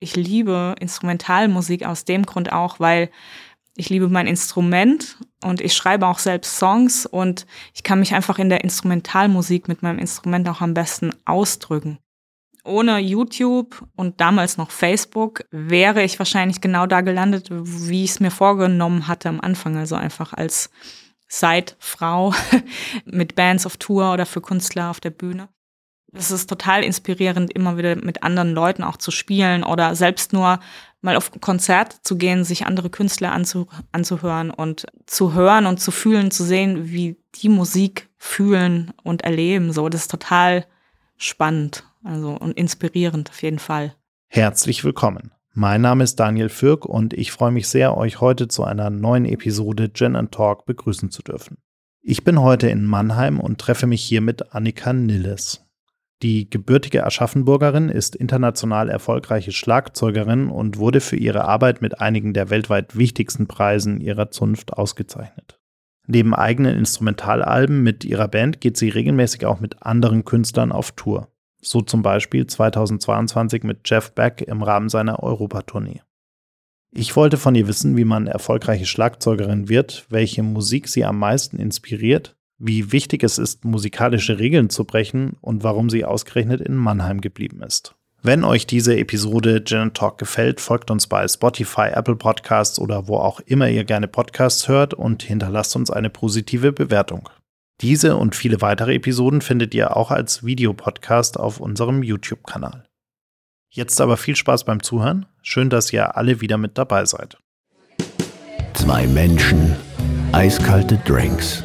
ich liebe Instrumentalmusik aus dem Grund auch, weil ich liebe mein Instrument und ich schreibe auch selbst Songs und ich kann mich einfach in der Instrumentalmusik mit meinem Instrument auch am besten ausdrücken. Ohne YouTube und damals noch Facebook wäre ich wahrscheinlich genau da gelandet, wie ich es mir vorgenommen hatte am Anfang, also einfach als Side-Frau mit Bands auf Tour oder für Künstler auf der Bühne es ist total inspirierend, immer wieder mit anderen Leuten auch zu spielen oder selbst nur mal auf Konzert zu gehen, sich andere Künstler anzu, anzuhören und zu hören und zu fühlen, zu sehen, wie die Musik fühlen und erleben. So, das ist total spannend, also und inspirierend auf jeden Fall. Herzlich willkommen. Mein Name ist Daniel Fürk und ich freue mich sehr, euch heute zu einer neuen Episode Gin and Talk begrüßen zu dürfen. Ich bin heute in Mannheim und treffe mich hier mit Annika Nilles. Die gebürtige Aschaffenburgerin ist international erfolgreiche Schlagzeugerin und wurde für ihre Arbeit mit einigen der weltweit wichtigsten Preisen ihrer Zunft ausgezeichnet. Neben eigenen Instrumentalalben mit ihrer Band geht sie regelmäßig auch mit anderen Künstlern auf Tour. So zum Beispiel 2022 mit Jeff Beck im Rahmen seiner Europatournee. Ich wollte von ihr wissen, wie man erfolgreiche Schlagzeugerin wird, welche Musik sie am meisten inspiriert wie wichtig es ist, musikalische Regeln zu brechen und warum sie ausgerechnet in Mannheim geblieben ist. Wenn euch diese Episode Gin Talk gefällt, folgt uns bei Spotify, Apple Podcasts oder wo auch immer ihr gerne Podcasts hört und hinterlasst uns eine positive Bewertung. Diese und viele weitere Episoden findet ihr auch als Videopodcast auf unserem YouTube-Kanal. Jetzt aber viel Spaß beim Zuhören. Schön, dass ihr alle wieder mit dabei seid. Zwei Menschen, eiskalte Drinks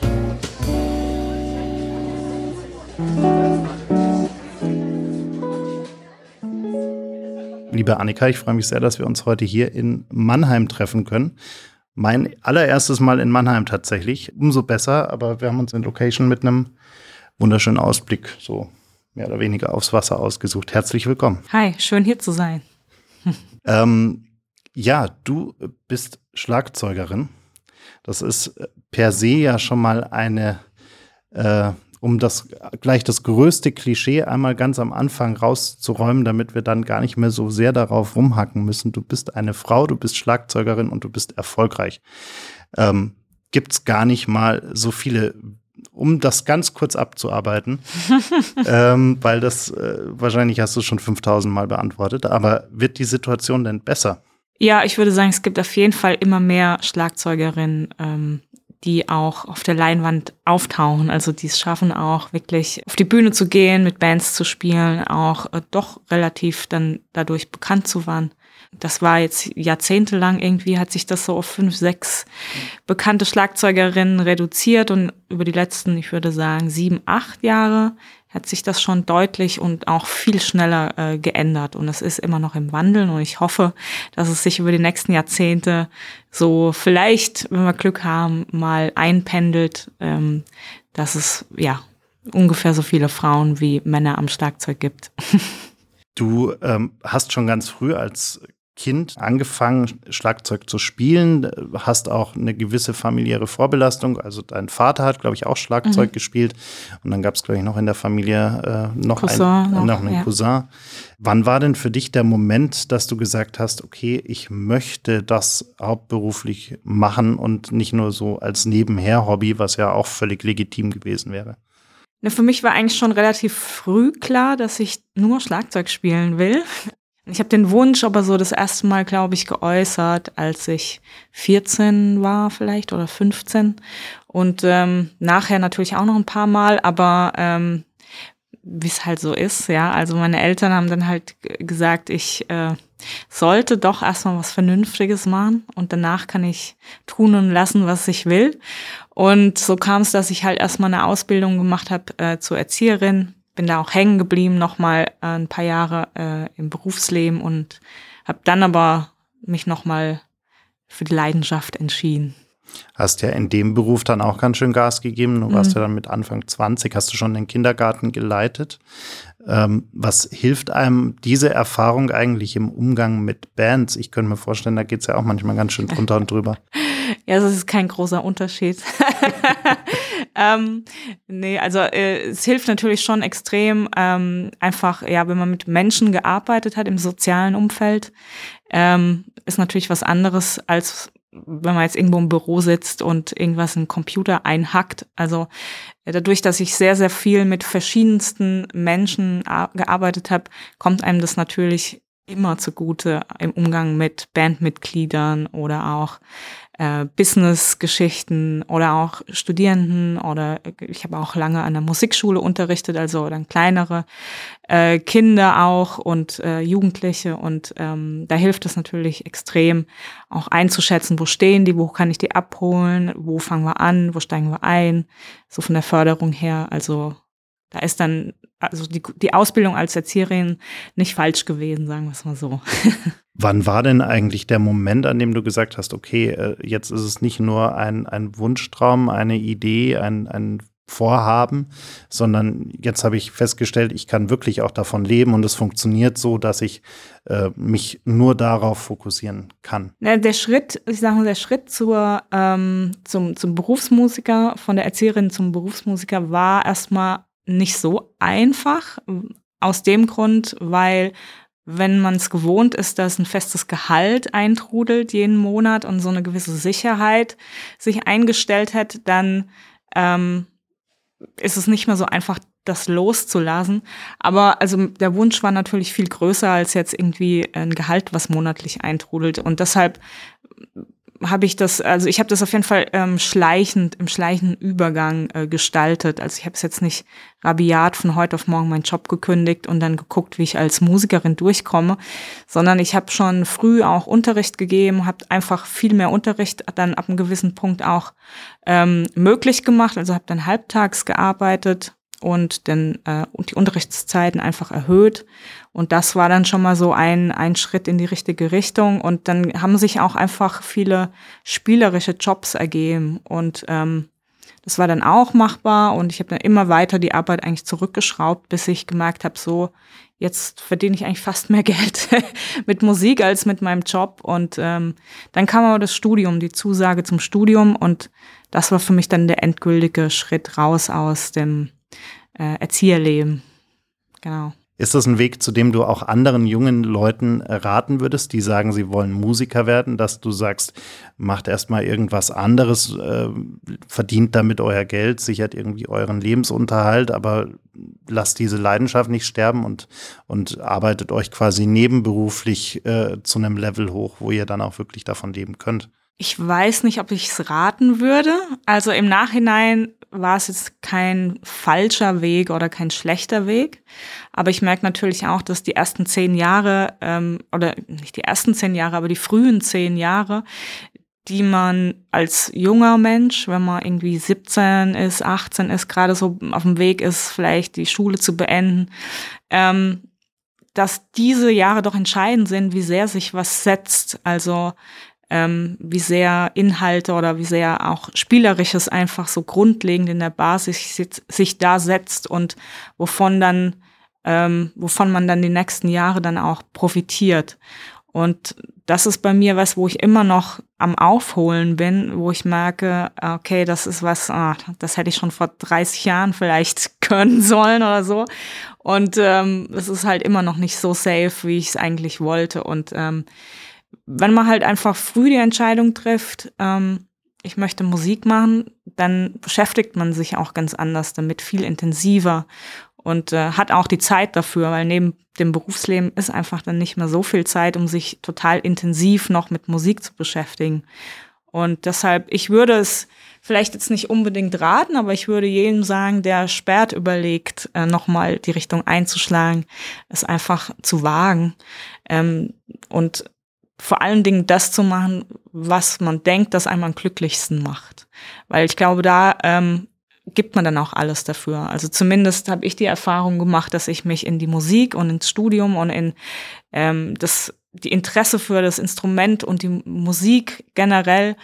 Liebe Annika. Ich freue mich sehr, dass wir uns heute hier in Mannheim treffen können. Mein allererstes Mal in Mannheim tatsächlich. Umso besser, aber wir haben uns eine Location mit einem wunderschönen Ausblick, so mehr oder weniger aufs Wasser ausgesucht. Herzlich willkommen. Hi, schön hier zu sein. ähm, ja, du bist Schlagzeugerin. Das ist per se ja schon mal eine äh, um das gleich das größte Klischee einmal ganz am Anfang rauszuräumen, damit wir dann gar nicht mehr so sehr darauf rumhacken müssen. Du bist eine Frau, du bist Schlagzeugerin und du bist erfolgreich. Ähm, Gibt es gar nicht mal so viele um das ganz kurz abzuarbeiten, ähm, weil das äh, wahrscheinlich hast du schon 5000 Mal beantwortet, aber wird die Situation denn besser? Ja, ich würde sagen, es gibt auf jeden Fall immer mehr Schlagzeugerinnen, ähm, die auch auf der Leinwand auftauchen. Also die es schaffen auch wirklich auf die Bühne zu gehen, mit Bands zu spielen, auch äh, doch relativ dann dadurch bekannt zu werden. Das war jetzt jahrzehntelang irgendwie, hat sich das so auf fünf, sechs bekannte Schlagzeugerinnen reduziert und über die letzten, ich würde sagen, sieben, acht Jahre hat sich das schon deutlich und auch viel schneller äh, geändert. Und es ist immer noch im Wandel und ich hoffe, dass es sich über die nächsten Jahrzehnte so vielleicht, wenn wir Glück haben, mal einpendelt, ähm, dass es ja ungefähr so viele Frauen wie Männer am Schlagzeug gibt. Du ähm, hast schon ganz früh als Kind angefangen, Schlagzeug zu spielen, hast auch eine gewisse familiäre Vorbelastung. Also dein Vater hat, glaube ich, auch Schlagzeug mhm. gespielt. Und dann gab es, glaube ich, noch in der Familie äh, noch, Cousin, ein, noch, noch einen ja. Cousin. Wann war denn für dich der Moment, dass du gesagt hast, okay, ich möchte das hauptberuflich machen und nicht nur so als Nebenher-Hobby, was ja auch völlig legitim gewesen wäre? Für mich war eigentlich schon relativ früh klar, dass ich nur Schlagzeug spielen will. Ich habe den Wunsch aber so das erste Mal, glaube ich, geäußert, als ich 14 war vielleicht oder 15. Und ähm, nachher natürlich auch noch ein paar Mal, aber ähm, wie es halt so ist, ja. Also meine Eltern haben dann halt gesagt, ich äh, sollte doch erstmal was Vernünftiges machen und danach kann ich tun und lassen, was ich will. Und so kam es, dass ich halt erstmal eine Ausbildung gemacht habe äh, zur Erzieherin bin da auch hängen geblieben, nochmal äh, ein paar Jahre äh, im Berufsleben und habe dann aber mich nochmal für die Leidenschaft entschieden. Hast ja in dem Beruf dann auch ganz schön Gas gegeben. Du warst mhm. ja dann mit Anfang 20, hast du schon den Kindergarten geleitet. Ähm, was hilft einem diese Erfahrung eigentlich im Umgang mit Bands? Ich könnte mir vorstellen, da geht es ja auch manchmal ganz schön drunter und drüber. Ja, das ist kein großer Unterschied. ähm, nee, also äh, es hilft natürlich schon extrem, ähm, einfach, ja, wenn man mit Menschen gearbeitet hat im sozialen Umfeld, ähm, ist natürlich was anderes, als wenn man jetzt irgendwo im Büro sitzt und irgendwas in den Computer einhackt. Also äh, dadurch, dass ich sehr, sehr viel mit verschiedensten Menschen gearbeitet habe, kommt einem das natürlich immer zugute im Umgang mit Bandmitgliedern oder auch äh, Business-Geschichten oder auch Studierenden oder ich habe auch lange an der Musikschule unterrichtet, also dann kleinere äh, Kinder auch und äh, Jugendliche und ähm, da hilft es natürlich extrem auch einzuschätzen, wo stehen die, wo kann ich die abholen, wo fangen wir an, wo steigen wir ein, so von der Förderung her, also da ist dann also die, die Ausbildung als Erzieherin nicht falsch gewesen, sagen wir es mal so. Wann war denn eigentlich der Moment, an dem du gesagt hast, okay, äh, jetzt ist es nicht nur ein, ein Wunschtraum, eine Idee, ein, ein Vorhaben, sondern jetzt habe ich festgestellt, ich kann wirklich auch davon leben und es funktioniert so, dass ich äh, mich nur darauf fokussieren kann. Ja, der Schritt, ich sage mal, der Schritt zur, ähm, zum, zum Berufsmusiker, von der Erzieherin zum Berufsmusiker war erstmal nicht so einfach. Aus dem Grund, weil wenn man es gewohnt ist, dass ein festes Gehalt eintrudelt jeden Monat und so eine gewisse Sicherheit sich eingestellt hat, dann ähm, ist es nicht mehr so einfach, das loszulassen. Aber also der Wunsch war natürlich viel größer als jetzt irgendwie ein Gehalt, was monatlich eintrudelt. Und deshalb habe ich das, also ich habe das auf jeden Fall ähm, schleichend, im schleichenden Übergang äh, gestaltet. Also ich habe es jetzt nicht rabiat von heute auf morgen meinen Job gekündigt und dann geguckt, wie ich als Musikerin durchkomme, sondern ich habe schon früh auch Unterricht gegeben, habe einfach viel mehr Unterricht dann ab einem gewissen Punkt auch ähm, möglich gemacht. Also habe dann halbtags gearbeitet und dann äh, die Unterrichtszeiten einfach erhöht. Und das war dann schon mal so ein, ein Schritt in die richtige Richtung. Und dann haben sich auch einfach viele spielerische Jobs ergeben. Und ähm, das war dann auch machbar. Und ich habe dann immer weiter die Arbeit eigentlich zurückgeschraubt, bis ich gemerkt habe, so, jetzt verdiene ich eigentlich fast mehr Geld mit Musik als mit meinem Job. Und ähm, dann kam aber das Studium, die Zusage zum Studium. Und das war für mich dann der endgültige Schritt raus aus dem äh, Erzieherleben. Genau. Ist das ein Weg, zu dem du auch anderen jungen Leuten raten würdest, die sagen, sie wollen Musiker werden, dass du sagst, macht erstmal irgendwas anderes, äh, verdient damit euer Geld, sichert irgendwie euren Lebensunterhalt, aber lasst diese Leidenschaft nicht sterben und, und arbeitet euch quasi nebenberuflich äh, zu einem Level hoch, wo ihr dann auch wirklich davon leben könnt? Ich weiß nicht, ob ich es raten würde. Also im Nachhinein war es jetzt kein falscher Weg oder kein schlechter Weg. Aber ich merke natürlich auch, dass die ersten zehn Jahre, ähm, oder nicht die ersten zehn Jahre, aber die frühen zehn Jahre, die man als junger Mensch, wenn man irgendwie 17 ist, 18 ist, gerade so auf dem Weg ist, vielleicht die Schule zu beenden, ähm, dass diese Jahre doch entscheidend sind, wie sehr sich was setzt. Also ähm, wie sehr Inhalte oder wie sehr auch Spielerisches einfach so grundlegend in der Basis sich da setzt und wovon dann, ähm, wovon man dann die nächsten Jahre dann auch profitiert. Und das ist bei mir was, wo ich immer noch am Aufholen bin, wo ich merke, okay, das ist was, ah, das hätte ich schon vor 30 Jahren vielleicht können sollen oder so. Und ähm, es ist halt immer noch nicht so safe, wie ich es eigentlich wollte. Und ähm, wenn man halt einfach früh die Entscheidung trifft, ähm, ich möchte Musik machen, dann beschäftigt man sich auch ganz anders damit, viel intensiver und äh, hat auch die Zeit dafür, weil neben dem Berufsleben ist einfach dann nicht mehr so viel Zeit, um sich total intensiv noch mit Musik zu beschäftigen. Und deshalb, ich würde es vielleicht jetzt nicht unbedingt raten, aber ich würde jedem sagen, der sperrt überlegt, äh, nochmal die Richtung einzuschlagen, es einfach zu wagen. Ähm, und vor allen Dingen das zu machen, was man denkt, das einem am glücklichsten macht. Weil ich glaube, da ähm, gibt man dann auch alles dafür. Also zumindest habe ich die Erfahrung gemacht, dass ich mich in die Musik und ins Studium und in ähm, das die Interesse für das Instrument und die Musik generell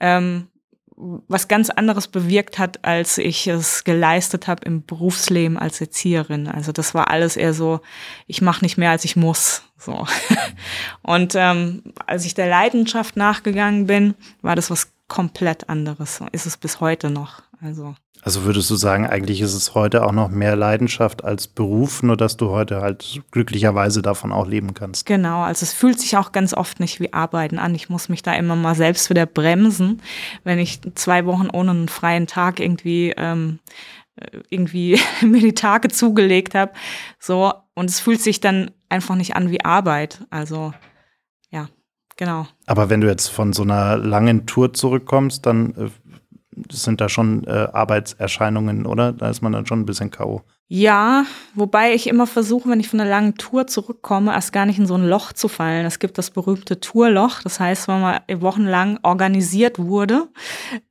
ähm, was ganz anderes bewirkt hat, als ich es geleistet habe im Berufsleben als Erzieherin. Also das war alles eher so, ich mache nicht mehr, als ich muss. So. Und ähm, als ich der Leidenschaft nachgegangen bin, war das was komplett anderes. Ist es bis heute noch. Also. Also würdest du sagen, eigentlich ist es heute auch noch mehr Leidenschaft als Beruf, nur dass du heute halt glücklicherweise davon auch leben kannst. Genau, also es fühlt sich auch ganz oft nicht wie Arbeiten an. Ich muss mich da immer mal selbst wieder bremsen, wenn ich zwei Wochen ohne einen freien Tag irgendwie ähm, irgendwie mir die Tage zugelegt habe. So, und es fühlt sich dann einfach nicht an wie Arbeit. Also ja, genau. Aber wenn du jetzt von so einer langen Tour zurückkommst, dann äh, sind da schon äh, Arbeitserscheinungen, oder? Da ist man dann schon ein bisschen K.O. Ja, wobei ich immer versuche, wenn ich von einer langen Tour zurückkomme, erst gar nicht in so ein Loch zu fallen. Es gibt das berühmte Tourloch, das heißt, wenn man wochenlang organisiert wurde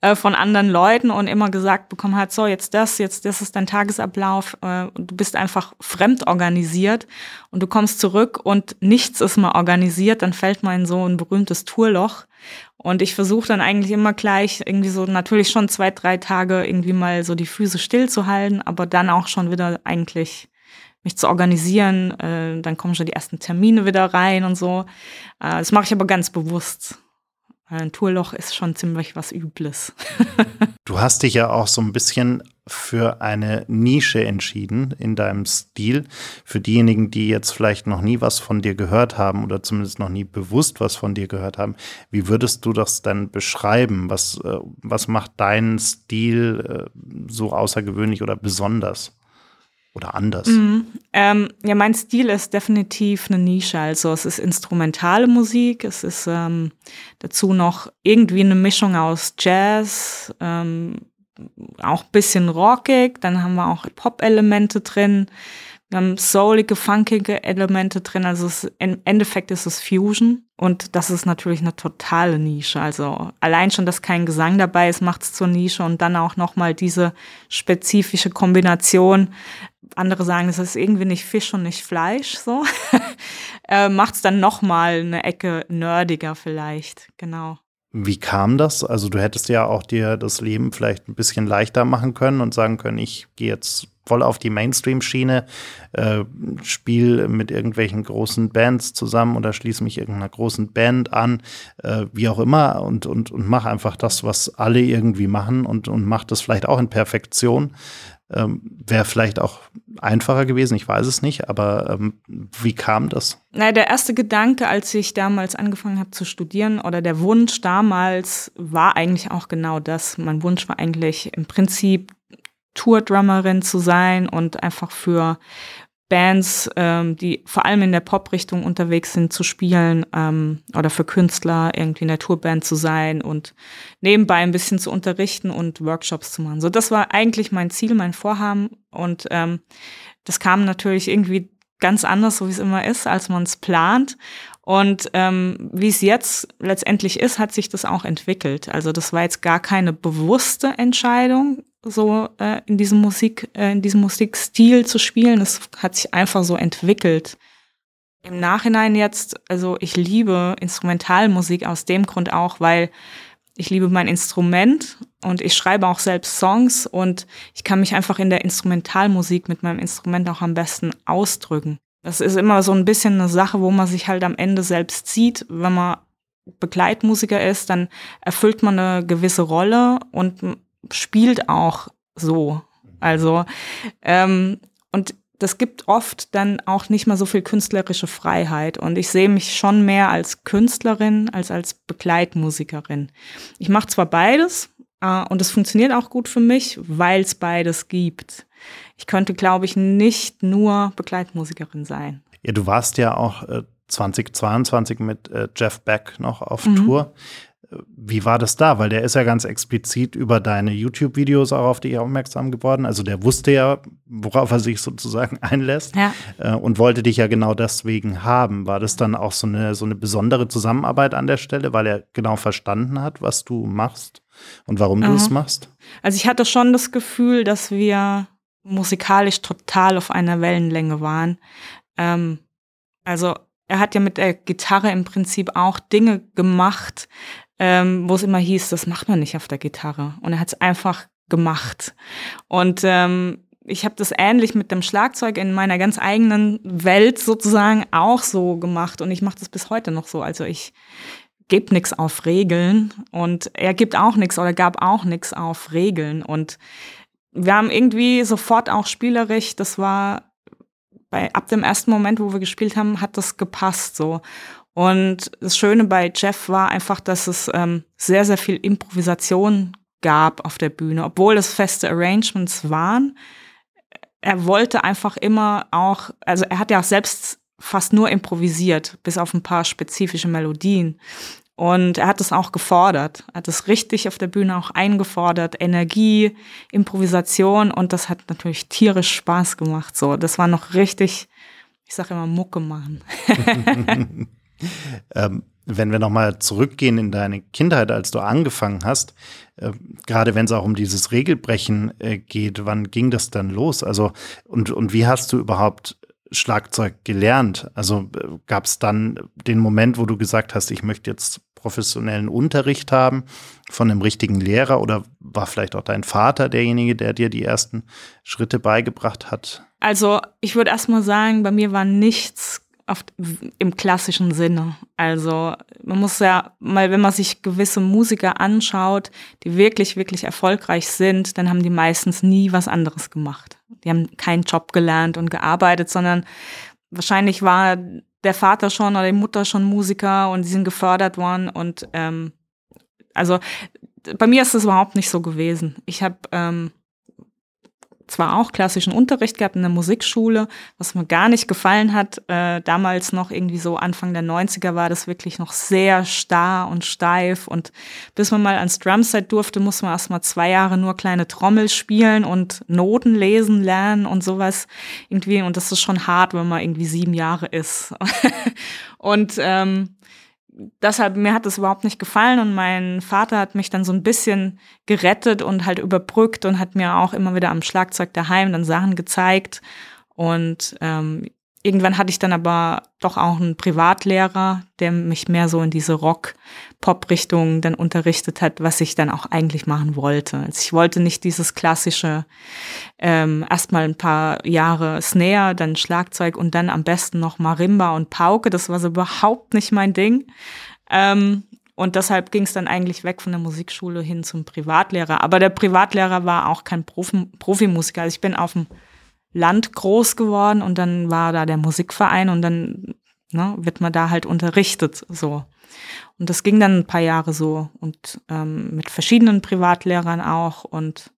äh, von anderen Leuten und immer gesagt bekommen hat, so jetzt das, jetzt das ist dein Tagesablauf, äh, du bist einfach fremd organisiert und du kommst zurück und nichts ist mal organisiert, dann fällt man in so ein berühmtes Tourloch. Und ich versuche dann eigentlich immer gleich irgendwie so natürlich schon zwei, drei Tage irgendwie mal so die Füße stillzuhalten, aber dann auch schon wieder eigentlich mich zu organisieren. Äh, dann kommen schon die ersten Termine wieder rein und so. Äh, das mache ich aber ganz bewusst. Ein Tourloch ist schon ziemlich was Übles. du hast dich ja auch so ein bisschen für eine Nische entschieden in deinem Stil. Für diejenigen, die jetzt vielleicht noch nie was von dir gehört haben oder zumindest noch nie bewusst was von dir gehört haben, wie würdest du das denn beschreiben? Was, äh, was macht deinen Stil äh, so außergewöhnlich oder besonders? Oder anders? Mhm. Ähm, ja, mein Stil ist definitiv eine Nische. Also es ist instrumentale Musik, es ist ähm, dazu noch irgendwie eine Mischung aus Jazz, ähm, auch bisschen rockig, dann haben wir auch Pop-Elemente drin, wir haben soulige, funkige Elemente drin, also es, im Endeffekt ist es Fusion und das ist natürlich eine totale Nische, also allein schon, dass kein Gesang dabei ist, macht es zur Nische und dann auch nochmal diese spezifische Kombination, andere sagen, es ist irgendwie nicht Fisch und nicht Fleisch, so, äh, macht es dann nochmal eine Ecke nerdiger vielleicht, genau. Wie kam das? Also du hättest ja auch dir das Leben vielleicht ein bisschen leichter machen können und sagen können, ich gehe jetzt voll auf die Mainstream-Schiene, äh, spiele mit irgendwelchen großen Bands zusammen oder schließe mich irgendeiner großen Band an, äh, wie auch immer, und, und, und mache einfach das, was alle irgendwie machen und, und mache das vielleicht auch in Perfektion. Ähm, Wäre vielleicht auch einfacher gewesen, ich weiß es nicht, aber ähm, wie kam das? Na, der erste Gedanke, als ich damals angefangen habe zu studieren, oder der Wunsch damals war eigentlich auch genau das. Mein Wunsch war eigentlich im Prinzip Tour-Drummerin zu sein und einfach für Bands, ähm, die vor allem in der Pop-Richtung unterwegs sind, zu spielen ähm, oder für Künstler irgendwie in der Tourband zu sein und nebenbei ein bisschen zu unterrichten und Workshops zu machen. So, das war eigentlich mein Ziel, mein Vorhaben und ähm, das kam natürlich irgendwie ganz anders, so wie es immer ist, als man es plant. Und ähm, wie es jetzt letztendlich ist, hat sich das auch entwickelt. Also das war jetzt gar keine bewusste Entscheidung, so äh, in diesem Musik, äh, in diesem Musikstil zu spielen. Es hat sich einfach so entwickelt. Im Nachhinein jetzt, also ich liebe Instrumentalmusik aus dem Grund auch, weil ich liebe mein Instrument und ich schreibe auch selbst Songs und ich kann mich einfach in der Instrumentalmusik mit meinem Instrument auch am besten ausdrücken. Das ist immer so ein bisschen eine Sache, wo man sich halt am Ende selbst sieht. Wenn man Begleitmusiker ist, dann erfüllt man eine gewisse Rolle und spielt auch so. Also, ähm, und das gibt oft dann auch nicht mal so viel künstlerische Freiheit. Und ich sehe mich schon mehr als Künstlerin als als Begleitmusikerin. Ich mache zwar beides äh, und es funktioniert auch gut für mich, weil es beides gibt. Ich könnte, glaube ich, nicht nur Begleitmusikerin sein. Ja, du warst ja auch äh, 2022 mit äh, Jeff Beck noch auf mhm. Tour. Wie war das da? Weil der ist ja ganz explizit über deine YouTube-Videos auch auf dich aufmerksam geworden. Also der wusste ja, worauf er sich sozusagen einlässt ja. äh, und wollte dich ja genau deswegen haben. War das dann auch so eine, so eine besondere Zusammenarbeit an der Stelle, weil er genau verstanden hat, was du machst und warum Aha. du es machst? Also ich hatte schon das Gefühl, dass wir musikalisch total auf einer Wellenlänge waren. Ähm, also er hat ja mit der Gitarre im Prinzip auch Dinge gemacht, ähm, wo es immer hieß, das macht man nicht auf der Gitarre. Und er hat es einfach gemacht. Und ähm, ich habe das ähnlich mit dem Schlagzeug in meiner ganz eigenen Welt sozusagen auch so gemacht und ich mache das bis heute noch so. Also ich gebe nichts auf Regeln und er gibt auch nichts oder gab auch nichts auf Regeln und wir haben irgendwie sofort auch spielerisch, das war bei ab dem ersten Moment, wo wir gespielt haben, hat das gepasst so. Und das Schöne bei Jeff war einfach, dass es ähm, sehr, sehr viel Improvisation gab auf der Bühne, obwohl es feste Arrangements waren er wollte einfach immer auch, also er hat ja auch selbst fast nur improvisiert, bis auf ein paar spezifische Melodien. Und er hat es auch gefordert, er hat es richtig auf der Bühne auch eingefordert, Energie, Improvisation und das hat natürlich tierisch Spaß gemacht. So, das war noch richtig, ich sage immer Mucke machen. ähm, wenn wir nochmal zurückgehen in deine Kindheit, als du angefangen hast, äh, gerade wenn es auch um dieses Regelbrechen äh, geht, wann ging das dann los? Also, und, und wie hast du überhaupt Schlagzeug gelernt? Also äh, gab es dann den Moment, wo du gesagt hast, ich möchte jetzt professionellen Unterricht haben von einem richtigen Lehrer oder war vielleicht auch dein Vater derjenige, der dir die ersten Schritte beigebracht hat? Also ich würde erst mal sagen, bei mir war nichts auf, im klassischen Sinne. Also man muss ja mal, wenn man sich gewisse Musiker anschaut, die wirklich, wirklich erfolgreich sind, dann haben die meistens nie was anderes gemacht. Die haben keinen Job gelernt und gearbeitet, sondern wahrscheinlich war der Vater schon oder die Mutter schon Musiker und die sind gefördert worden. Und ähm, also bei mir ist das überhaupt nicht so gewesen. Ich habe ähm, zwar auch klassischen Unterricht gehabt in der Musikschule, was mir gar nicht gefallen hat. Äh, damals noch irgendwie so Anfang der 90er war das wirklich noch sehr starr und steif und bis man mal ans Drumset durfte, muss man erst mal zwei Jahre nur kleine Trommel spielen und Noten lesen lernen und sowas irgendwie und das ist schon hart, wenn man irgendwie sieben Jahre ist. und ähm, deshalb, mir hat das überhaupt nicht gefallen und mein Vater hat mich dann so ein bisschen gerettet und halt überbrückt und hat mir auch immer wieder am Schlagzeug daheim dann Sachen gezeigt. Und ähm, irgendwann hatte ich dann aber doch auch einen Privatlehrer, der mich mehr so in diese Rock-Pop-Richtung dann unterrichtet hat, was ich dann auch eigentlich machen wollte. Also ich wollte nicht dieses klassische, ähm, erstmal ein paar Jahre Snare, dann Schlagzeug und dann am besten noch Marimba und Pauke. Das war so überhaupt nicht mein Ding. Ähm, und deshalb ging es dann eigentlich weg von der Musikschule hin zum Privatlehrer. Aber der Privatlehrer war auch kein Profi Profimusiker. Also ich bin auf dem Land groß geworden und dann war da der Musikverein und dann ne, wird man da halt unterrichtet so. Und das ging dann ein paar Jahre so und ähm, mit verschiedenen Privatlehrern auch und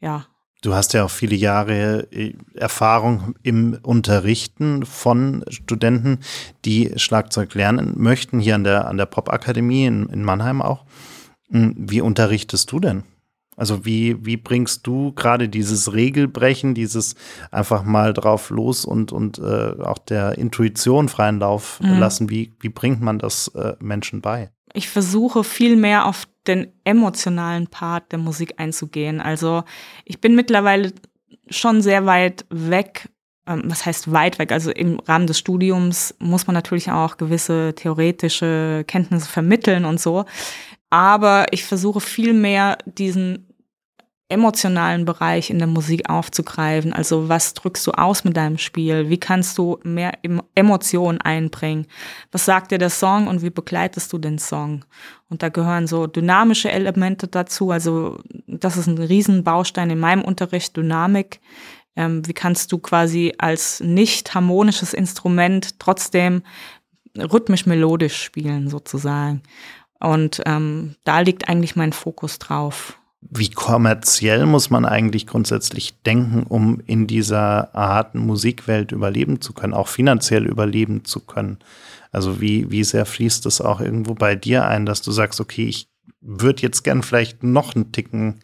ja. Du hast ja auch viele Jahre äh, Erfahrung im Unterrichten von Studenten, die Schlagzeug lernen möchten, hier an der, an der Popakademie in, in Mannheim auch. Hm, wie unterrichtest du denn? Also wie, wie bringst du gerade dieses Regelbrechen, dieses einfach mal drauf los und, und äh, auch der Intuition freien Lauf mhm. lassen, wie, wie bringt man das äh, Menschen bei? Ich versuche viel mehr auf den emotionalen Part der Musik einzugehen. Also ich bin mittlerweile schon sehr weit weg ähm, was heißt weit weg? Also im Rahmen des Studiums muss man natürlich auch gewisse theoretische Kenntnisse vermitteln und so. Aber ich versuche viel mehr diesen emotionalen Bereich in der Musik aufzugreifen. Also was drückst du aus mit deinem Spiel? Wie kannst du mehr Emotionen einbringen? Was sagt dir der Song und wie begleitest du den Song? Und da gehören so dynamische Elemente dazu. Also das ist ein Riesenbaustein in meinem Unterricht, Dynamik. Ähm, wie kannst du quasi als nicht harmonisches Instrument trotzdem rhythmisch melodisch spielen sozusagen? Und ähm, da liegt eigentlich mein Fokus drauf. Wie kommerziell muss man eigentlich grundsätzlich denken, um in dieser Art Musikwelt überleben zu können, auch finanziell überleben zu können? Also wie, wie sehr fließt es auch irgendwo bei dir ein, dass du sagst, okay, ich würde jetzt gern vielleicht noch einen Ticken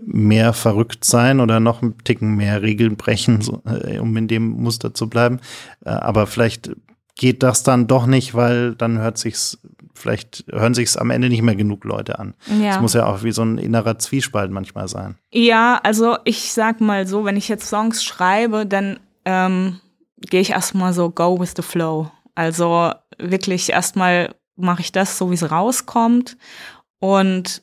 mehr verrückt sein oder noch einen Ticken mehr Regeln brechen, so, äh, um in dem Muster zu bleiben. Äh, aber vielleicht geht das dann doch nicht, weil dann hört sich's vielleicht hören sich's am Ende nicht mehr genug Leute an. Es muss ja auch wie so ein innerer Zwiespalt manchmal sein. Ja, also ich sag mal so, wenn ich jetzt Songs schreibe, dann ähm, gehe ich erstmal so go with the flow. Also wirklich erstmal mache ich das so, wie es rauskommt. Und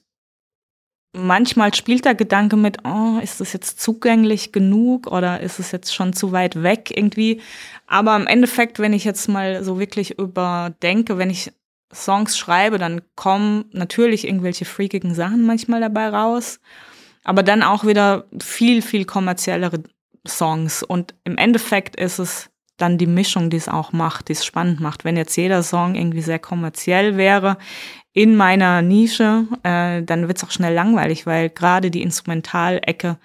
manchmal spielt der Gedanke mit, oh, ist das jetzt zugänglich genug oder ist es jetzt schon zu weit weg irgendwie? Aber im Endeffekt, wenn ich jetzt mal so wirklich überdenke, wenn ich Songs schreibe, dann kommen natürlich irgendwelche freakigen Sachen manchmal dabei raus, aber dann auch wieder viel, viel kommerziellere Songs. Und im Endeffekt ist es dann die Mischung, die es auch macht, die es spannend macht. Wenn jetzt jeder Song irgendwie sehr kommerziell wäre in meiner Nische, äh, dann wird es auch schnell langweilig, weil gerade die Instrumentalecke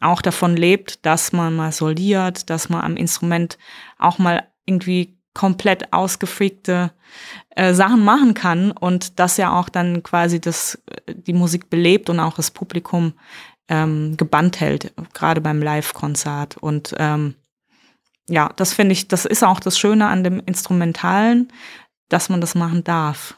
auch davon lebt, dass man mal soliert, dass man am Instrument auch mal irgendwie komplett ausgefreakte äh, Sachen machen kann und das ja auch dann quasi das, äh, die Musik belebt und auch das Publikum ähm, gebannt hält, gerade beim Live-Konzert. Und ähm, ja, das finde ich, das ist auch das Schöne an dem Instrumentalen, dass man das machen darf.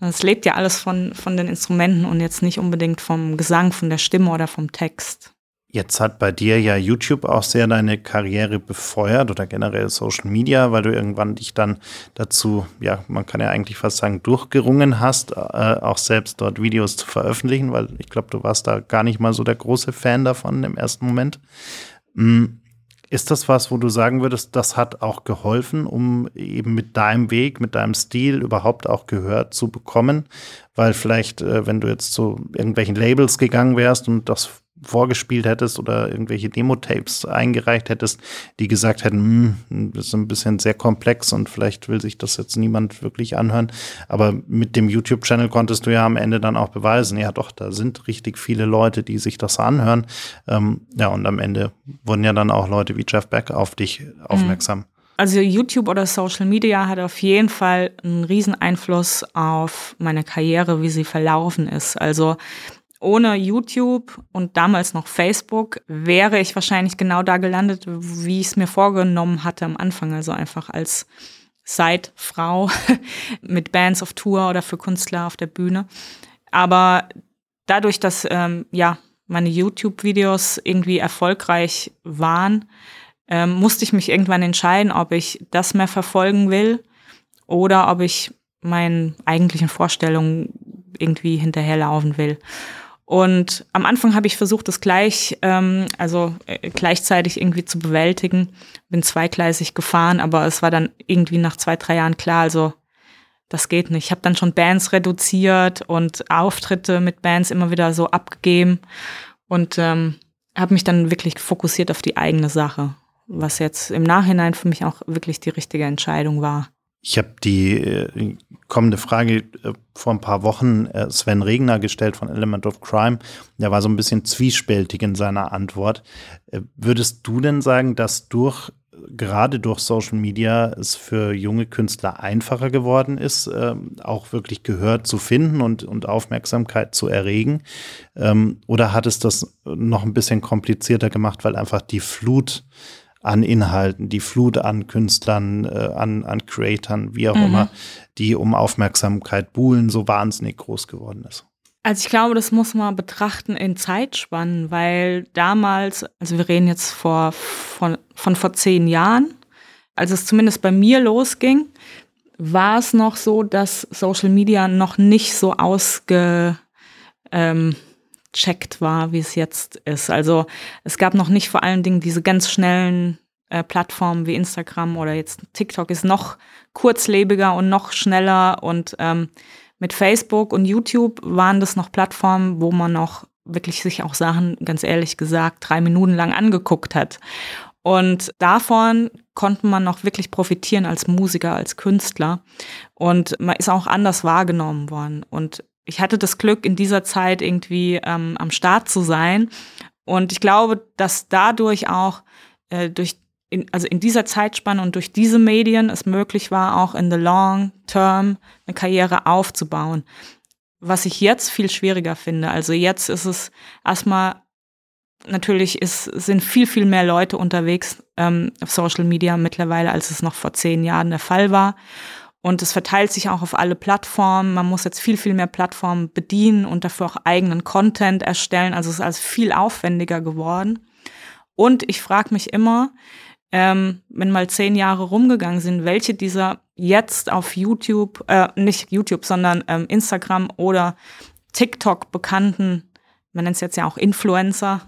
Es lebt ja alles von, von den Instrumenten und jetzt nicht unbedingt vom Gesang, von der Stimme oder vom Text. Jetzt hat bei dir ja YouTube auch sehr deine Karriere befeuert oder generell Social Media, weil du irgendwann dich dann dazu, ja, man kann ja eigentlich fast sagen, durchgerungen hast, äh, auch selbst dort Videos zu veröffentlichen, weil ich glaube, du warst da gar nicht mal so der große Fan davon im ersten Moment. Mhm. Ist das was, wo du sagen würdest, das hat auch geholfen, um eben mit deinem Weg, mit deinem Stil überhaupt auch Gehör zu bekommen? Weil vielleicht, äh, wenn du jetzt zu irgendwelchen Labels gegangen wärst und das vorgespielt hättest oder irgendwelche Demo-Tapes eingereicht hättest, die gesagt hätten, hm, das ist ein bisschen sehr komplex und vielleicht will sich das jetzt niemand wirklich anhören. Aber mit dem YouTube-Channel konntest du ja am Ende dann auch beweisen, ja doch, da sind richtig viele Leute, die sich das anhören. Ähm, ja, und am Ende wurden ja dann auch Leute wie Jeff Beck auf dich aufmerksam. Mhm. Also YouTube oder Social Media hat auf jeden Fall einen riesen Einfluss auf meine Karriere, wie sie verlaufen ist. Also ohne YouTube und damals noch Facebook wäre ich wahrscheinlich genau da gelandet, wie ich es mir vorgenommen hatte am Anfang. Also einfach als Side-Frau mit Bands auf Tour oder für Künstler auf der Bühne. Aber dadurch, dass ähm, ja meine YouTube-Videos irgendwie erfolgreich waren, ähm, musste ich mich irgendwann entscheiden, ob ich das mehr verfolgen will oder ob ich meinen eigentlichen Vorstellungen irgendwie hinterherlaufen will. Und am Anfang habe ich versucht, das gleich, ähm, also äh, gleichzeitig irgendwie zu bewältigen. Bin zweigleisig gefahren, aber es war dann irgendwie nach zwei, drei Jahren klar, also das geht nicht. Ich habe dann schon Bands reduziert und Auftritte mit Bands immer wieder so abgegeben und ähm, habe mich dann wirklich fokussiert auf die eigene Sache, was jetzt im Nachhinein für mich auch wirklich die richtige Entscheidung war. Ich habe die äh, kommende Frage äh, vor ein paar Wochen äh, Sven Regner gestellt von Element of Crime. Der war so ein bisschen zwiespältig in seiner Antwort. Würdest du denn sagen, dass durch gerade durch Social Media es für junge Künstler einfacher geworden ist, ähm, auch wirklich Gehör zu finden und, und Aufmerksamkeit zu erregen? Ähm, oder hat es das noch ein bisschen komplizierter gemacht, weil einfach die Flut an Inhalten, die Flut an Künstlern, äh, an, an Creatoren, wie auch mhm. immer, die um Aufmerksamkeit buhlen, so wahnsinnig groß geworden ist. Also ich glaube, das muss man betrachten in Zeitspannen, weil damals, also wir reden jetzt vor, von, von vor zehn Jahren, als es zumindest bei mir losging, war es noch so, dass Social Media noch nicht so ausge, ähm, gecheckt war, wie es jetzt ist. Also es gab noch nicht vor allen Dingen diese ganz schnellen äh, Plattformen wie Instagram oder jetzt TikTok ist noch kurzlebiger und noch schneller und ähm, mit Facebook und YouTube waren das noch Plattformen, wo man noch wirklich sich auch Sachen, ganz ehrlich gesagt, drei Minuten lang angeguckt hat. Und davon konnte man noch wirklich profitieren als Musiker, als Künstler. Und man ist auch anders wahrgenommen worden. Und ich hatte das Glück, in dieser Zeit irgendwie ähm, am Start zu sein. Und ich glaube, dass dadurch auch äh, durch in, also in dieser Zeitspanne und durch diese Medien es möglich war, auch in the long term eine Karriere aufzubauen. Was ich jetzt viel schwieriger finde. Also jetzt ist es erstmal natürlich ist, sind viel, viel mehr Leute unterwegs ähm, auf Social Media mittlerweile, als es noch vor zehn Jahren der Fall war. Und es verteilt sich auch auf alle Plattformen. Man muss jetzt viel, viel mehr Plattformen bedienen und dafür auch eigenen Content erstellen. Also es ist alles viel aufwendiger geworden. Und ich frage mich immer, ähm, wenn mal zehn Jahre rumgegangen sind, welche dieser jetzt auf YouTube, äh, nicht YouTube, sondern ähm, Instagram oder TikTok bekannten, man nennt es jetzt ja auch Influencer,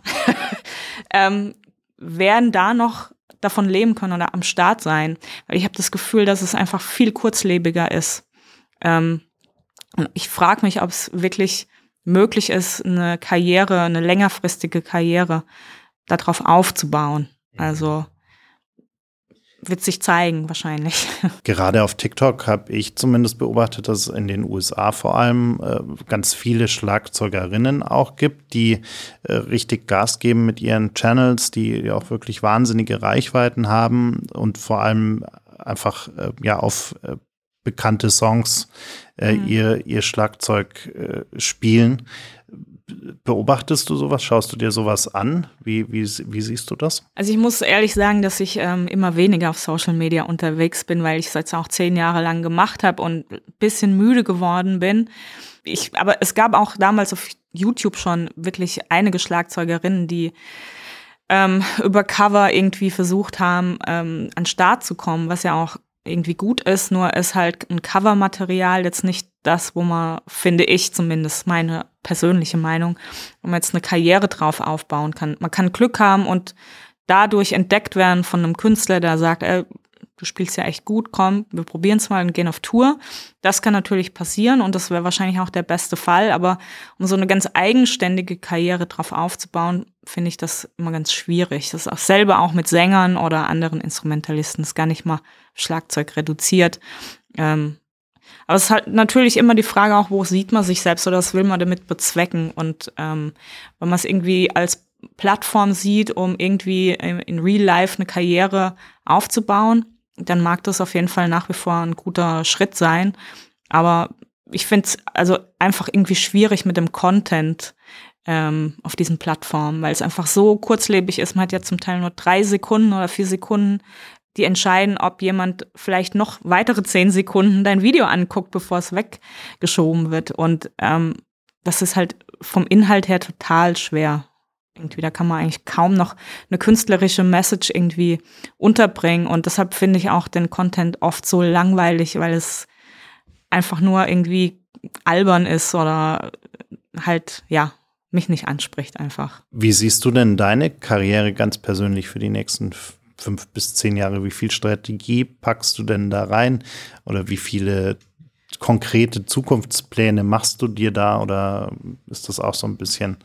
ähm, werden da noch davon leben können oder am Start sein. Weil ich habe das Gefühl, dass es einfach viel kurzlebiger ist. Ähm, ich frage mich, ob es wirklich möglich ist, eine Karriere, eine längerfristige Karriere darauf aufzubauen. Also wird sich zeigen wahrscheinlich. Gerade auf TikTok habe ich zumindest beobachtet, dass es in den USA vor allem äh, ganz viele Schlagzeugerinnen auch gibt, die äh, richtig Gas geben mit ihren Channels, die auch wirklich wahnsinnige Reichweiten haben und vor allem einfach äh, ja auf äh, bekannte Songs äh, mhm. ihr, ihr Schlagzeug äh, spielen. Beobachtest du sowas? Schaust du dir sowas an? Wie, wie, wie siehst du das? Also ich muss ehrlich sagen, dass ich ähm, immer weniger auf Social Media unterwegs bin, weil ich es jetzt auch zehn Jahre lang gemacht habe und ein bisschen müde geworden bin. Ich, aber es gab auch damals auf YouTube schon wirklich einige Schlagzeugerinnen, die ähm, über Cover irgendwie versucht haben, ähm, an Start zu kommen, was ja auch irgendwie gut ist, nur ist halt ein Covermaterial jetzt nicht das, wo man, finde ich zumindest, meine persönliche Meinung, wo man jetzt eine Karriere drauf aufbauen kann. Man kann Glück haben und dadurch entdeckt werden von einem Künstler, der sagt, ey, du spielst ja echt gut, komm, wir probieren es mal und gehen auf Tour. Das kann natürlich passieren und das wäre wahrscheinlich auch der beste Fall, aber um so eine ganz eigenständige Karriere drauf aufzubauen, finde ich das immer ganz schwierig. Das ist auch selber auch mit Sängern oder anderen Instrumentalisten, ist gar nicht mal Schlagzeug reduziert. Ähm, aber es ist halt natürlich immer die Frage auch, wo sieht man sich selbst oder was will man damit bezwecken? Und ähm, wenn man es irgendwie als Plattform sieht, um irgendwie in Real Life eine Karriere aufzubauen, dann mag das auf jeden Fall nach wie vor ein guter Schritt sein. Aber ich finde es also einfach irgendwie schwierig mit dem Content ähm, auf diesen Plattformen, weil es einfach so kurzlebig ist. Man hat ja zum Teil nur drei Sekunden oder vier Sekunden, die entscheiden, ob jemand vielleicht noch weitere zehn Sekunden dein Video anguckt, bevor es weggeschoben wird. Und ähm, das ist halt vom Inhalt her total schwer irgendwie, da kann man eigentlich kaum noch eine künstlerische Message irgendwie unterbringen. Und deshalb finde ich auch den Content oft so langweilig, weil es einfach nur irgendwie albern ist oder halt, ja, mich nicht anspricht einfach. Wie siehst du denn deine Karriere ganz persönlich für die nächsten fünf bis zehn Jahre? Wie viel Strategie packst du denn da rein? Oder wie viele konkrete Zukunftspläne machst du dir da? Oder ist das auch so ein bisschen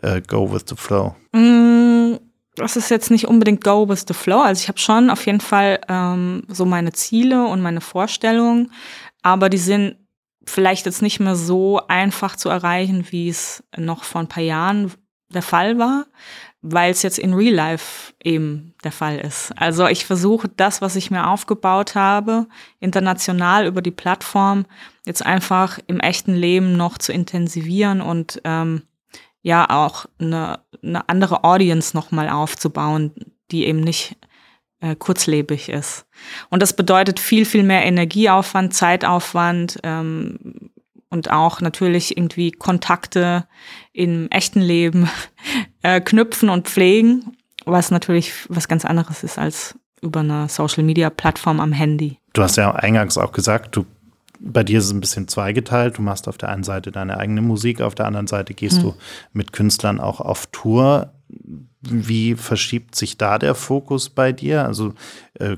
äh, Go with the Flow? Mm, das ist jetzt nicht unbedingt Go with the Flow. Also ich habe schon auf jeden Fall ähm, so meine Ziele und meine Vorstellungen, aber die sind vielleicht jetzt nicht mehr so einfach zu erreichen, wie es noch vor ein paar Jahren der Fall war, weil es jetzt in Real Life eben der Fall ist. Also ich versuche das, was ich mir aufgebaut habe, international über die Plattform, jetzt einfach im echten Leben noch zu intensivieren und ähm, ja auch eine, eine andere Audience nochmal aufzubauen, die eben nicht äh, kurzlebig ist. Und das bedeutet viel, viel mehr Energieaufwand, Zeitaufwand ähm, und auch natürlich irgendwie Kontakte im echten Leben äh, knüpfen und pflegen, was natürlich was ganz anderes ist als über eine Social-Media-Plattform am Handy. Du hast ja eingangs auch gesagt, du bei dir ist es ein bisschen zweigeteilt. Du machst auf der einen Seite deine eigene Musik, auf der anderen Seite gehst mhm. du mit Künstlern auch auf Tour. Wie verschiebt sich da der Fokus bei dir? Also äh,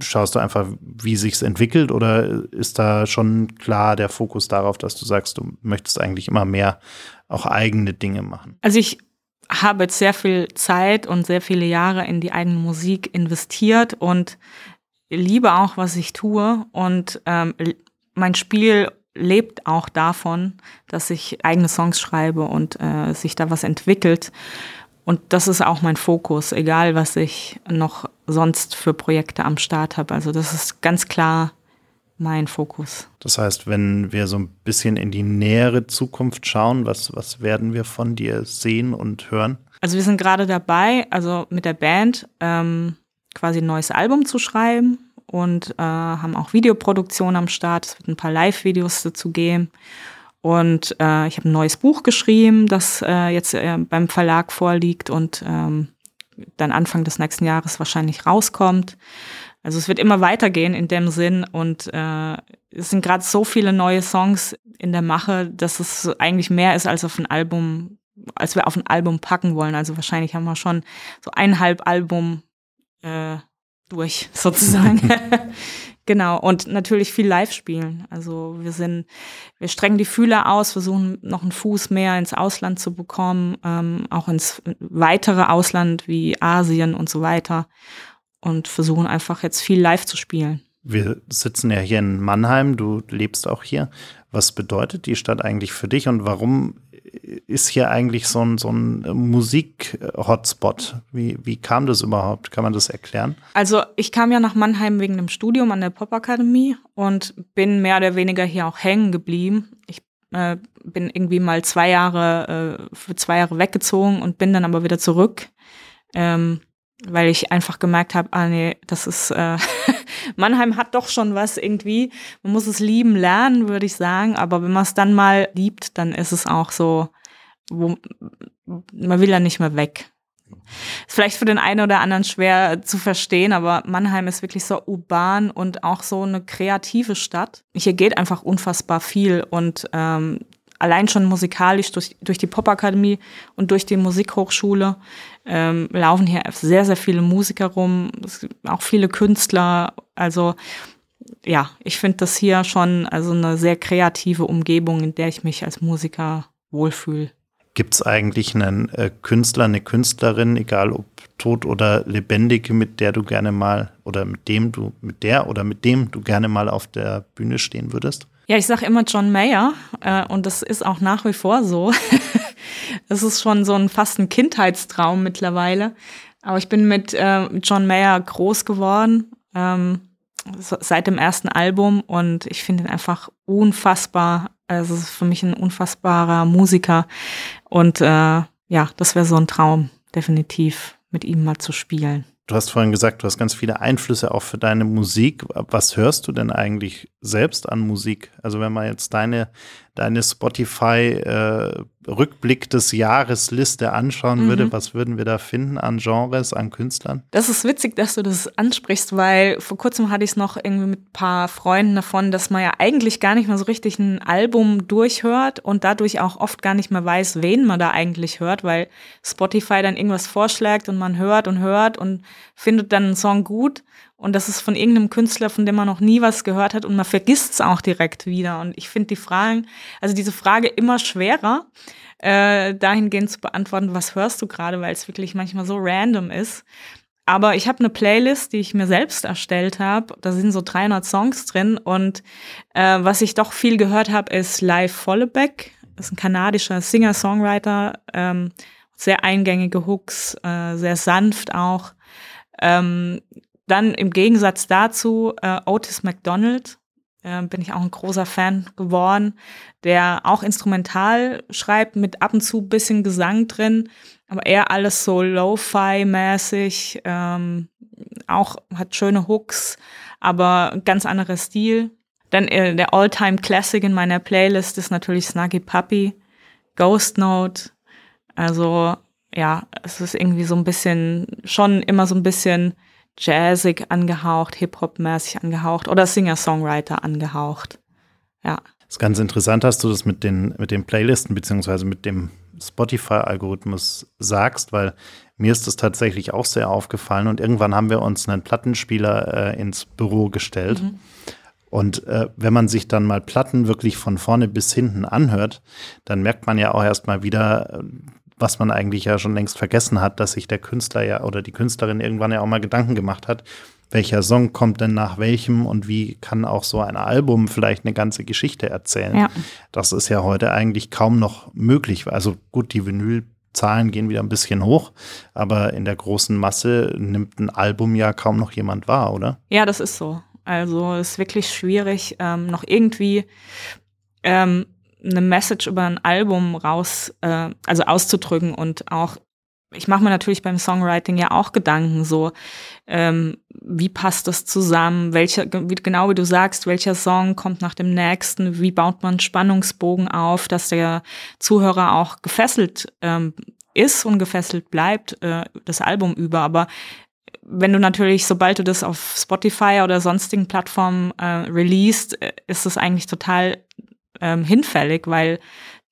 schaust du einfach, wie sich's entwickelt, oder ist da schon klar der Fokus darauf, dass du sagst, du möchtest eigentlich immer mehr auch eigene Dinge machen? Also ich habe jetzt sehr viel Zeit und sehr viele Jahre in die eigene Musik investiert und liebe auch, was ich tue und ähm, mein Spiel lebt auch davon, dass ich eigene Songs schreibe und äh, sich da was entwickelt. Und das ist auch mein Fokus, egal was ich noch sonst für Projekte am Start habe. Also das ist ganz klar mein Fokus. Das heißt, wenn wir so ein bisschen in die nähere Zukunft schauen, was, was werden wir von dir sehen und hören? Also wir sind gerade dabei, also mit der Band ähm, quasi ein neues Album zu schreiben und äh, haben auch Videoproduktion am Start. Es wird ein paar Live-Videos dazu geben. Und äh, ich habe ein neues Buch geschrieben, das äh, jetzt äh, beim Verlag vorliegt und ähm, dann Anfang des nächsten Jahres wahrscheinlich rauskommt. Also es wird immer weitergehen in dem Sinn und äh, es sind gerade so viele neue Songs in der Mache, dass es eigentlich mehr ist als auf ein Album, als wir auf ein Album packen wollen. Also wahrscheinlich haben wir schon so eineinhalb Album äh, durch, sozusagen. genau. Und natürlich viel live spielen. Also wir sind, wir strengen die Fühler aus, versuchen noch einen Fuß mehr ins Ausland zu bekommen, ähm, auch ins weitere Ausland wie Asien und so weiter. Und versuchen einfach jetzt viel live zu spielen. Wir sitzen ja hier in Mannheim, du lebst auch hier. Was bedeutet die Stadt eigentlich für dich und warum ist hier eigentlich so ein, so ein Musik-Hotspot? Wie, wie kam das überhaupt? Kann man das erklären? Also ich kam ja nach Mannheim wegen dem Studium an der Popakademie und bin mehr oder weniger hier auch hängen geblieben. Ich äh, bin irgendwie mal zwei Jahre, äh, für zwei Jahre weggezogen und bin dann aber wieder zurück. Ähm, weil ich einfach gemerkt habe, ah nee, das ist äh, Mannheim hat doch schon was irgendwie. Man muss es lieben lernen, würde ich sagen, aber wenn man es dann mal liebt, dann ist es auch so, wo man will ja nicht mehr weg. Ist vielleicht für den einen oder anderen schwer zu verstehen, aber Mannheim ist wirklich so urban und auch so eine kreative Stadt. Hier geht einfach unfassbar viel und ähm, allein schon musikalisch durch, durch die Popakademie und durch die Musikhochschule ähm, laufen hier sehr, sehr viele Musiker rum, auch viele Künstler. Also ja, ich finde das hier schon also eine sehr kreative Umgebung, in der ich mich als Musiker wohlfühle. Gibt es eigentlich einen äh, Künstler, eine Künstlerin, egal ob tot oder lebendig, mit der du gerne mal oder mit dem du, mit der oder mit dem du gerne mal auf der Bühne stehen würdest? Ja, ich sage immer John Mayer äh, und das ist auch nach wie vor so. das ist schon so ein fast ein Kindheitstraum mittlerweile. Aber ich bin mit äh, John Mayer groß geworden ähm, seit dem ersten Album und ich finde ihn einfach unfassbar. Also es ist für mich ein unfassbarer Musiker und äh, ja, das wäre so ein Traum, definitiv mit ihm mal zu spielen. Du hast vorhin gesagt, du hast ganz viele Einflüsse auch für deine Musik. Was hörst du denn eigentlich selbst an Musik? Also wenn man jetzt deine, deine Spotify äh, Rückblick des Jahres Liste anschauen mhm. würde, was würden wir da finden an Genres, an Künstlern? Das ist witzig, dass du das ansprichst, weil vor kurzem hatte ich es noch irgendwie mit ein paar Freunden davon, dass man ja eigentlich gar nicht mehr so richtig ein Album durchhört und dadurch auch oft gar nicht mehr weiß, wen man da eigentlich hört, weil Spotify dann irgendwas vorschlägt und man hört und hört und findet dann einen Song gut und das ist von irgendeinem Künstler, von dem man noch nie was gehört hat und man vergisst es auch direkt wieder. Und ich finde die Fragen, also diese Frage immer schwerer, äh, dahingehend zu beantworten, was hörst du gerade, weil es wirklich manchmal so random ist. Aber ich habe eine Playlist, die ich mir selbst erstellt habe. Da sind so 300 Songs drin. Und äh, was ich doch viel gehört habe, ist Live Follebeck. Das ist ein kanadischer Singer-Songwriter. Ähm, sehr eingängige Hooks, äh, sehr sanft auch. Ähm, dann im Gegensatz dazu äh, Otis McDonald, äh, bin ich auch ein großer Fan geworden, der auch instrumental schreibt mit ab und zu bisschen Gesang drin, aber eher alles so Lo-Fi-mäßig, ähm, auch hat schöne Hooks, aber ganz anderer Stil. Dann äh, der All-Time Classic in meiner Playlist ist natürlich Snuggy Puppy, Ghost Note. Also ja, es ist irgendwie so ein bisschen, schon immer so ein bisschen jazzig angehaucht, Hip-Hop-mäßig angehaucht oder Singer-Songwriter angehaucht. Ja. Das ist ganz interessant, dass du das mit den, mit den Playlisten beziehungsweise mit dem Spotify-Algorithmus sagst, weil mir ist das tatsächlich auch sehr aufgefallen und irgendwann haben wir uns einen Plattenspieler äh, ins Büro gestellt. Mhm. Und äh, wenn man sich dann mal Platten wirklich von vorne bis hinten anhört, dann merkt man ja auch erstmal wieder, was man eigentlich ja schon längst vergessen hat, dass sich der Künstler ja oder die Künstlerin irgendwann ja auch mal Gedanken gemacht hat, welcher Song kommt denn nach welchem und wie kann auch so ein Album vielleicht eine ganze Geschichte erzählen. Ja. Das ist ja heute eigentlich kaum noch möglich. Also gut, die Vinylzahlen gehen wieder ein bisschen hoch, aber in der großen Masse nimmt ein Album ja kaum noch jemand wahr, oder? Ja, das ist so. Also es ist wirklich schwierig, ähm, noch irgendwie ähm, eine Message über ein Album raus, äh, also auszudrücken und auch ich mache mir natürlich beim Songwriting ja auch Gedanken, so ähm, wie passt das zusammen, welcher, wie, genau wie du sagst, welcher Song kommt nach dem nächsten, wie baut man Spannungsbogen auf, dass der Zuhörer auch gefesselt ähm, ist und gefesselt bleibt, äh, das Album über. Aber wenn du natürlich, sobald du das auf Spotify oder sonstigen Plattformen äh, releast, äh, ist es eigentlich total ähm, hinfällig, weil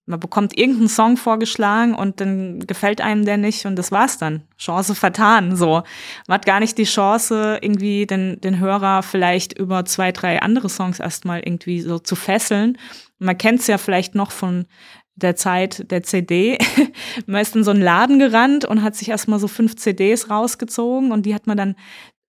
man bekommt irgendeinen Song vorgeschlagen und dann gefällt einem der nicht und das war's dann. Chance vertan, so. Man hat gar nicht die Chance, irgendwie den, den Hörer vielleicht über zwei, drei andere Songs erstmal irgendwie so zu fesseln. Man kennt es ja vielleicht noch von der Zeit der CD. man ist in so einen Laden gerannt und hat sich erstmal so fünf CDs rausgezogen und die hat man dann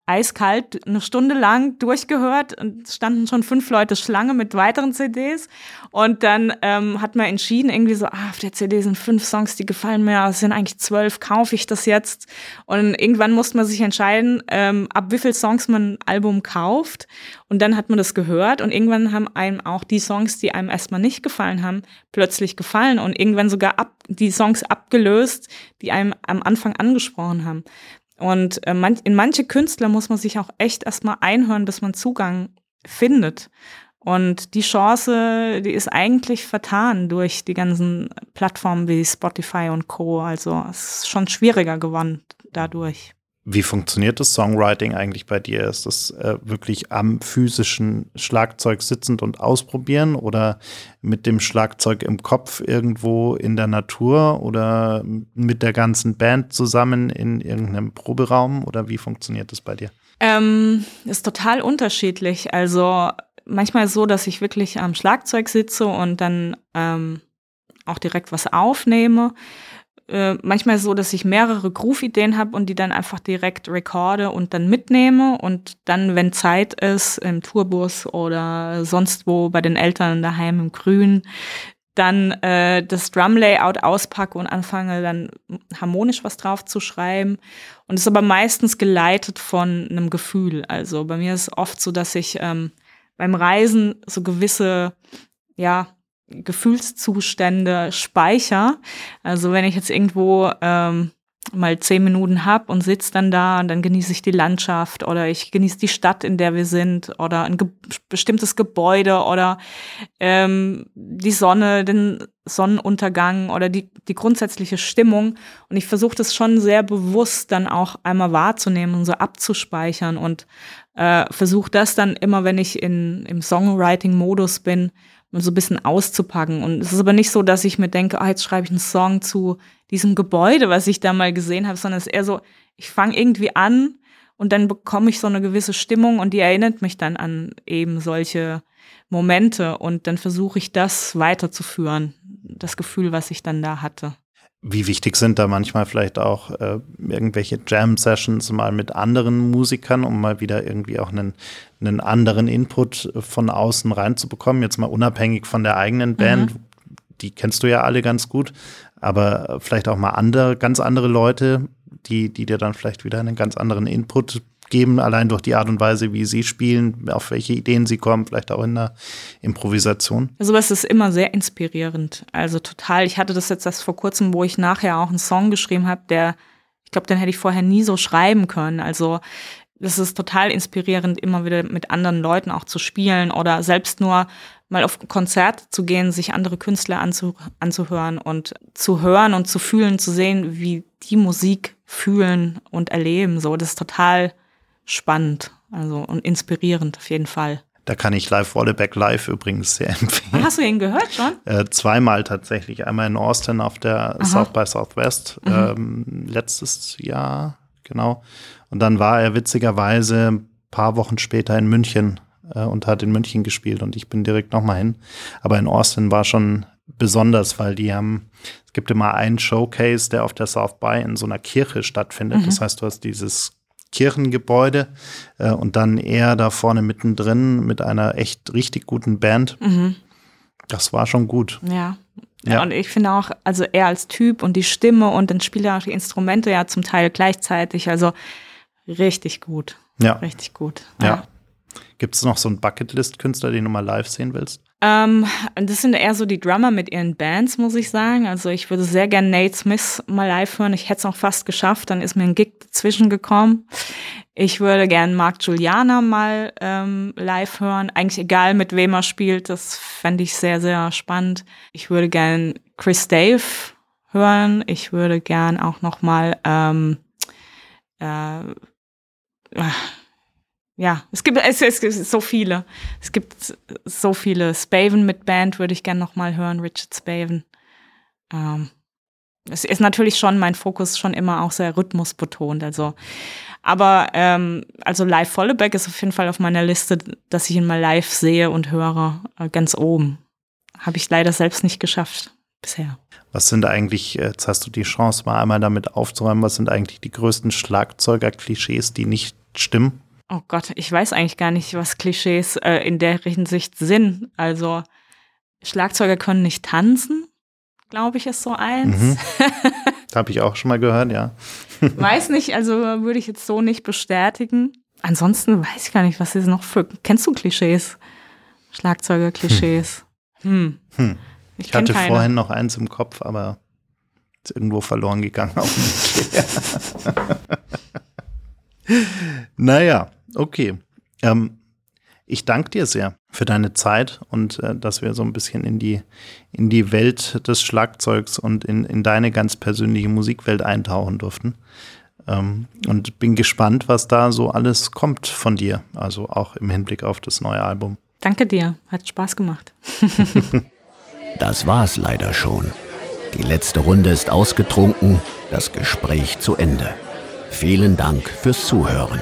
eiskalt eine Stunde lang durchgehört und standen schon fünf Leute Schlange mit weiteren CDs. Und dann ähm, hat man entschieden, irgendwie so, ah, auf der CD sind fünf Songs, die gefallen mir, es sind eigentlich zwölf, kaufe ich das jetzt? Und irgendwann musste man sich entscheiden, ähm, ab wie viel Songs man ein Album kauft. Und dann hat man das gehört und irgendwann haben einem auch die Songs, die einem erstmal nicht gefallen haben, plötzlich gefallen und irgendwann sogar ab, die Songs abgelöst, die einem am Anfang angesprochen haben. Und äh, man, in manche Künstler muss man sich auch echt erstmal einhören, bis man Zugang findet. Und die Chance, die ist eigentlich vertan durch die ganzen Plattformen wie Spotify und Co. Also es ist schon schwieriger geworden dadurch. Wie funktioniert das Songwriting eigentlich bei dir? Ist das äh, wirklich am physischen Schlagzeug sitzend und ausprobieren oder mit dem Schlagzeug im Kopf irgendwo in der Natur oder mit der ganzen Band zusammen in irgendeinem Proberaum oder wie funktioniert das bei dir? Ähm, ist total unterschiedlich. Also manchmal so, dass ich wirklich am Schlagzeug sitze und dann ähm, auch direkt was aufnehme äh, manchmal so, dass ich mehrere Groove-Ideen habe und die dann einfach direkt recorde und dann mitnehme und dann, wenn Zeit ist, im Tourbus oder sonst wo bei den Eltern daheim im Grün, dann äh, das Drum-Layout auspacke und anfange dann harmonisch was drauf zu schreiben. Und es ist aber meistens geleitet von einem Gefühl. Also bei mir ist oft so, dass ich ähm, beim Reisen so gewisse, ja, Gefühlszustände speicher. Also wenn ich jetzt irgendwo ähm, mal zehn Minuten hab und sitz dann da und dann genieße ich die Landschaft oder ich genieße die Stadt, in der wir sind oder ein ge bestimmtes Gebäude oder ähm, die Sonne, den Sonnenuntergang oder die, die grundsätzliche Stimmung. Und ich versuche das schon sehr bewusst dann auch einmal wahrzunehmen und so abzuspeichern und äh, versuche das dann immer, wenn ich in, im Songwriting-Modus bin, so ein bisschen auszupacken. Und es ist aber nicht so, dass ich mir denke, ah, jetzt schreibe ich einen Song zu diesem Gebäude, was ich da mal gesehen habe, sondern es ist eher so, ich fange irgendwie an und dann bekomme ich so eine gewisse Stimmung und die erinnert mich dann an eben solche Momente und dann versuche ich das weiterzuführen, das Gefühl, was ich dann da hatte. Wie wichtig sind da manchmal vielleicht auch äh, irgendwelche Jam-Sessions mal mit anderen Musikern, um mal wieder irgendwie auch einen, einen anderen Input von außen reinzubekommen? Jetzt mal unabhängig von der eigenen Band, mhm. die kennst du ja alle ganz gut, aber vielleicht auch mal andere, ganz andere Leute, die, die dir dann vielleicht wieder einen ganz anderen Input geben, allein durch die Art und Weise, wie sie spielen, auf welche Ideen sie kommen, vielleicht auch in der Improvisation. Sowas ist immer sehr inspirierend. Also total. Ich hatte das jetzt erst vor kurzem, wo ich nachher auch einen Song geschrieben habe, der, ich glaube, den hätte ich vorher nie so schreiben können. Also das ist total inspirierend, immer wieder mit anderen Leuten auch zu spielen oder selbst nur mal auf Konzert zu gehen, sich andere Künstler anzu, anzuhören und zu hören und zu fühlen, zu sehen, wie die Musik fühlen und erleben. So, das ist total spannend also und inspirierend auf jeden Fall. Da kann ich Live Walleback Live übrigens sehr empfehlen. Hast du ihn gehört schon? Äh, zweimal tatsächlich. Einmal in Austin auf der Aha. South by Southwest mhm. ähm, letztes Jahr, genau. Und dann war er witzigerweise ein paar Wochen später in München äh, und hat in München gespielt und ich bin direkt nochmal hin. Aber in Austin war schon besonders, weil die haben, es gibt immer einen Showcase, der auf der South by in so einer Kirche stattfindet. Mhm. Das heißt, du hast dieses Kirchengebäude äh, und dann er da vorne mittendrin mit einer echt richtig guten Band. Mhm. Das war schon gut. Ja. ja. Und ich finde auch, also er als Typ und die Stimme und dann spielt er auch die Instrumente ja zum Teil gleichzeitig. Also richtig gut. Ja. Richtig gut. Ja. ja. Gibt es noch so einen Bucketlist-Künstler, den du mal live sehen willst? Ähm, das sind eher so die Drummer mit ihren Bands, muss ich sagen. Also ich würde sehr gerne Nate Smith mal live hören. Ich hätte es auch fast geschafft, dann ist mir ein Gig dazwischen gekommen. Ich würde gerne Mark Juliana mal ähm, live hören. Eigentlich egal, mit wem er spielt, das fände ich sehr, sehr spannend. Ich würde gerne Chris Dave hören. Ich würde gern auch noch mal ähm, äh, ja, es gibt, es, es gibt so viele. Es gibt so viele. Spaven mit Band würde ich gerne nochmal hören, Richard Spaven. Ähm, es ist natürlich schon mein Fokus schon immer auch sehr rhythmusbetont. Also, aber ähm, also Live Volleback ist auf jeden Fall auf meiner Liste, dass ich ihn mal live sehe und höre, äh, ganz oben. Habe ich leider selbst nicht geschafft bisher. Was sind eigentlich, jetzt hast du die Chance, mal einmal damit aufzuräumen, was sind eigentlich die größten Schlagzeuger-Klischees, die nicht stimmen? Oh Gott, ich weiß eigentlich gar nicht, was Klischees äh, in der Hinsicht sind. Also Schlagzeuger können nicht tanzen, glaube ich, ist so eins. Mhm. Habe ich auch schon mal gehört, ja. weiß nicht, also würde ich jetzt so nicht bestätigen. Ansonsten weiß ich gar nicht, was ist noch für. Kennst du Klischees? Schlagzeuger-Klischees. Hm. hm. Ich, ich hatte keine. vorhin noch eins im Kopf, aber ist irgendwo verloren gegangen auf dem naja, okay. Ähm, ich danke dir sehr für deine Zeit und äh, dass wir so ein bisschen in die, in die Welt des Schlagzeugs und in, in deine ganz persönliche Musikwelt eintauchen durften. Ähm, und bin gespannt, was da so alles kommt von dir, also auch im Hinblick auf das neue Album. Danke dir, hat Spaß gemacht. das war's leider schon. Die letzte Runde ist ausgetrunken, das Gespräch zu Ende. Vielen Dank fürs Zuhören.